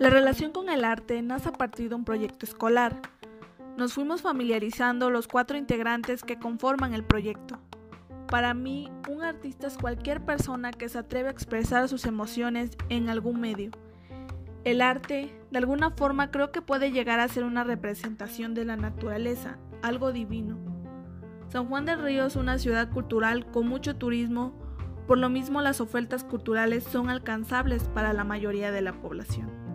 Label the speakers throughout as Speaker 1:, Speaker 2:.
Speaker 1: La relación con el arte nace a partir de un proyecto escolar. Nos fuimos familiarizando los cuatro integrantes que conforman el proyecto. Para mí, un artista es cualquier persona que se atreve a expresar sus emociones en algún medio. El arte, de alguna forma, creo que puede llegar a ser una representación de la naturaleza, algo divino. San Juan del Río es una ciudad cultural con mucho turismo, por lo mismo las ofertas culturales son alcanzables para la mayoría de la población.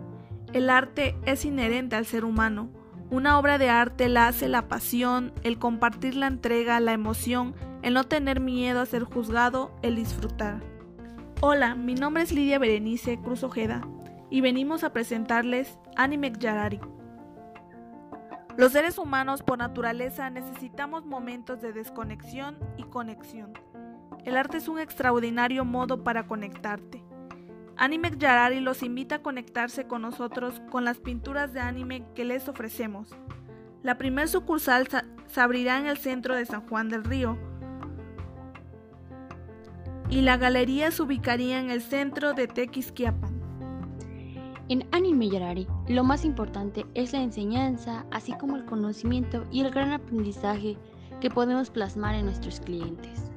Speaker 1: El arte es inherente al ser humano. Una obra de arte la hace la pasión, el compartir la entrega, la emoción, el no tener miedo a ser juzgado, el disfrutar. Hola, mi nombre es Lidia Berenice Cruz Ojeda y venimos a presentarles Anime Yarari. Los seres humanos por naturaleza necesitamos momentos de desconexión y conexión. El arte es un extraordinario modo para conectarte. Anime Yarari los invita a conectarse con nosotros con las pinturas de anime que les ofrecemos. La primer sucursal se abrirá en el centro de San Juan del Río y la galería se ubicaría en el centro de Tequisquiapan.
Speaker 2: En Anime Yarari, lo más importante es la enseñanza, así como el conocimiento y el gran aprendizaje que podemos plasmar en nuestros clientes.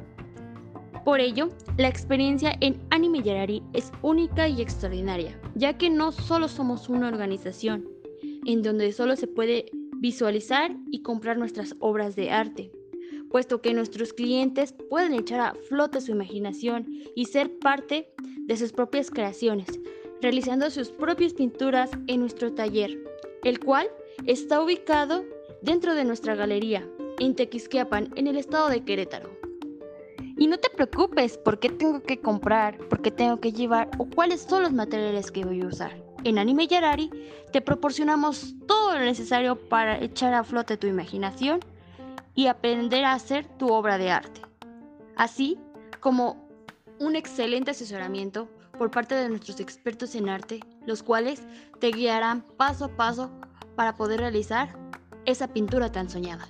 Speaker 2: Por ello, la experiencia en Anime Yarari es única y extraordinaria, ya que no solo somos una organización en donde solo se puede visualizar y comprar nuestras obras de arte, puesto que nuestros clientes pueden echar a flote su imaginación y ser parte de sus propias creaciones, realizando sus propias pinturas en nuestro taller, el cual está ubicado dentro de nuestra galería en Tequisquiapan, en el estado de Querétaro. Y no te preocupes por qué tengo que comprar, por qué tengo que llevar o cuáles son los materiales que voy a usar. En Anime Yarari te proporcionamos todo lo necesario para echar a flote tu imaginación y aprender a hacer tu obra de arte. Así como un excelente asesoramiento por parte de nuestros expertos en arte, los cuales te guiarán paso a paso para poder realizar esa pintura tan soñada.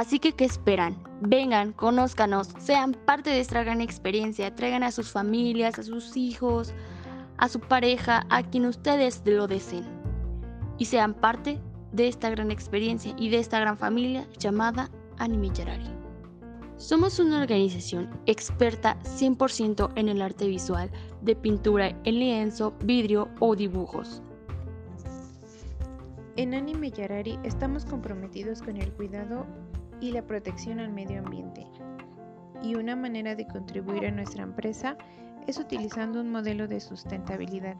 Speaker 2: Así que, ¿qué esperan? Vengan, conózcanos, sean parte de esta gran experiencia, traigan a sus familias, a sus hijos, a su pareja, a quien ustedes lo deseen. Y sean parte de esta gran experiencia y de esta gran familia llamada Anime Yarari. Somos una organización experta 100% en el arte visual de pintura en lienzo, vidrio o dibujos.
Speaker 3: En Anime Yarari estamos comprometidos con el cuidado y la protección al medio ambiente. Y una manera de contribuir a nuestra empresa es utilizando un modelo de sustentabilidad.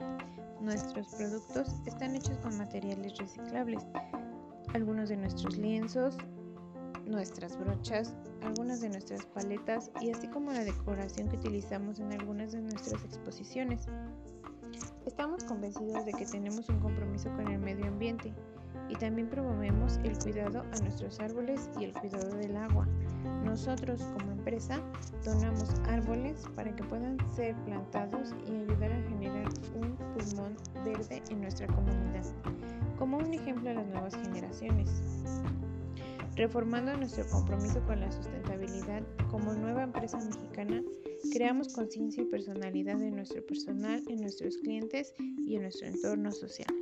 Speaker 3: Nuestros productos están hechos con materiales reciclables. Algunos de nuestros lienzos nuestras brochas, algunas de nuestras paletas y así como la decoración que utilizamos en algunas de nuestras exposiciones. Estamos convencidos de que tenemos un compromiso con el medio ambiente y también promovemos el cuidado a nuestros árboles y el cuidado del agua. Nosotros como empresa donamos árboles para que puedan ser plantados y ayudar a generar un pulmón verde en nuestra comunidad, como un ejemplo a las nuevas generaciones reformando nuestro compromiso con la sustentabilidad como nueva empresa mexicana, creamos conciencia y personalidad en nuestro personal, en nuestros clientes y en nuestro entorno social.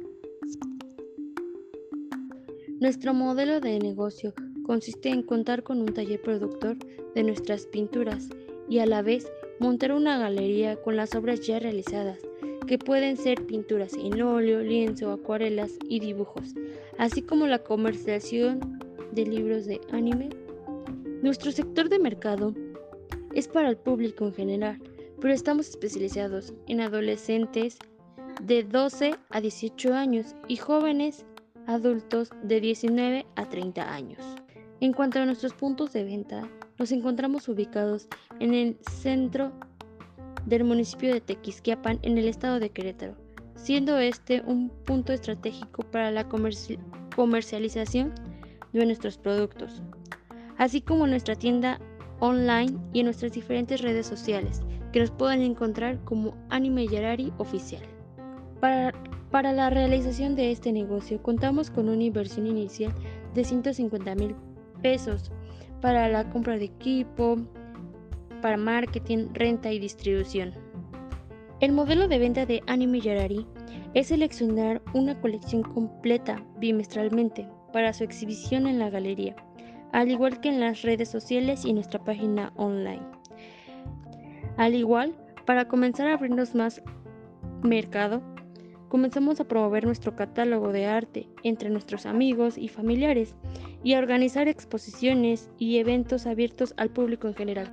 Speaker 2: Nuestro modelo de negocio consiste en contar con un taller productor de nuestras pinturas y a la vez montar una galería con las obras ya realizadas, que pueden ser pinturas en óleo, lienzo, acuarelas y dibujos, así como la comercialización de libros de anime. Nuestro sector de mercado es para el público en general, pero estamos especializados en adolescentes de 12 a 18 años y jóvenes adultos de 19 a 30 años. En cuanto a nuestros puntos de venta, nos encontramos ubicados en el centro del municipio de Tequisquiapan, en el estado de Querétaro, siendo este un punto estratégico para la comercialización de nuestros productos, así como nuestra tienda online y en nuestras diferentes redes sociales, que nos pueden encontrar como Anime Yarari Oficial. Para, para la realización de este negocio contamos con una inversión inicial de 150 mil pesos para la compra de equipo, para marketing, renta y distribución. El modelo de venta de Anime Yarari es seleccionar una colección completa bimestralmente para su exhibición en la galería, al igual que en las redes sociales y nuestra página online. Al igual, para comenzar a abrirnos más mercado, comenzamos a promover nuestro catálogo de arte entre nuestros amigos y familiares y a organizar exposiciones y eventos abiertos al público en general.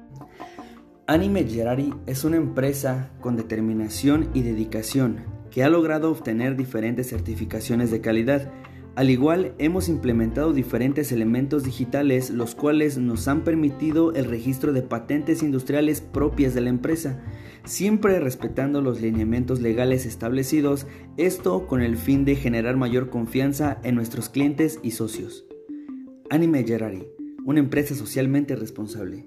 Speaker 4: Anime Gerari es una empresa con determinación y dedicación que ha logrado obtener diferentes certificaciones de calidad. Al igual, hemos implementado diferentes elementos digitales los cuales nos han permitido el registro de patentes industriales propias de la empresa, siempre respetando los lineamientos legales establecidos, esto con el fin de generar mayor confianza en nuestros clientes y socios. Anime Gerari, una empresa socialmente responsable.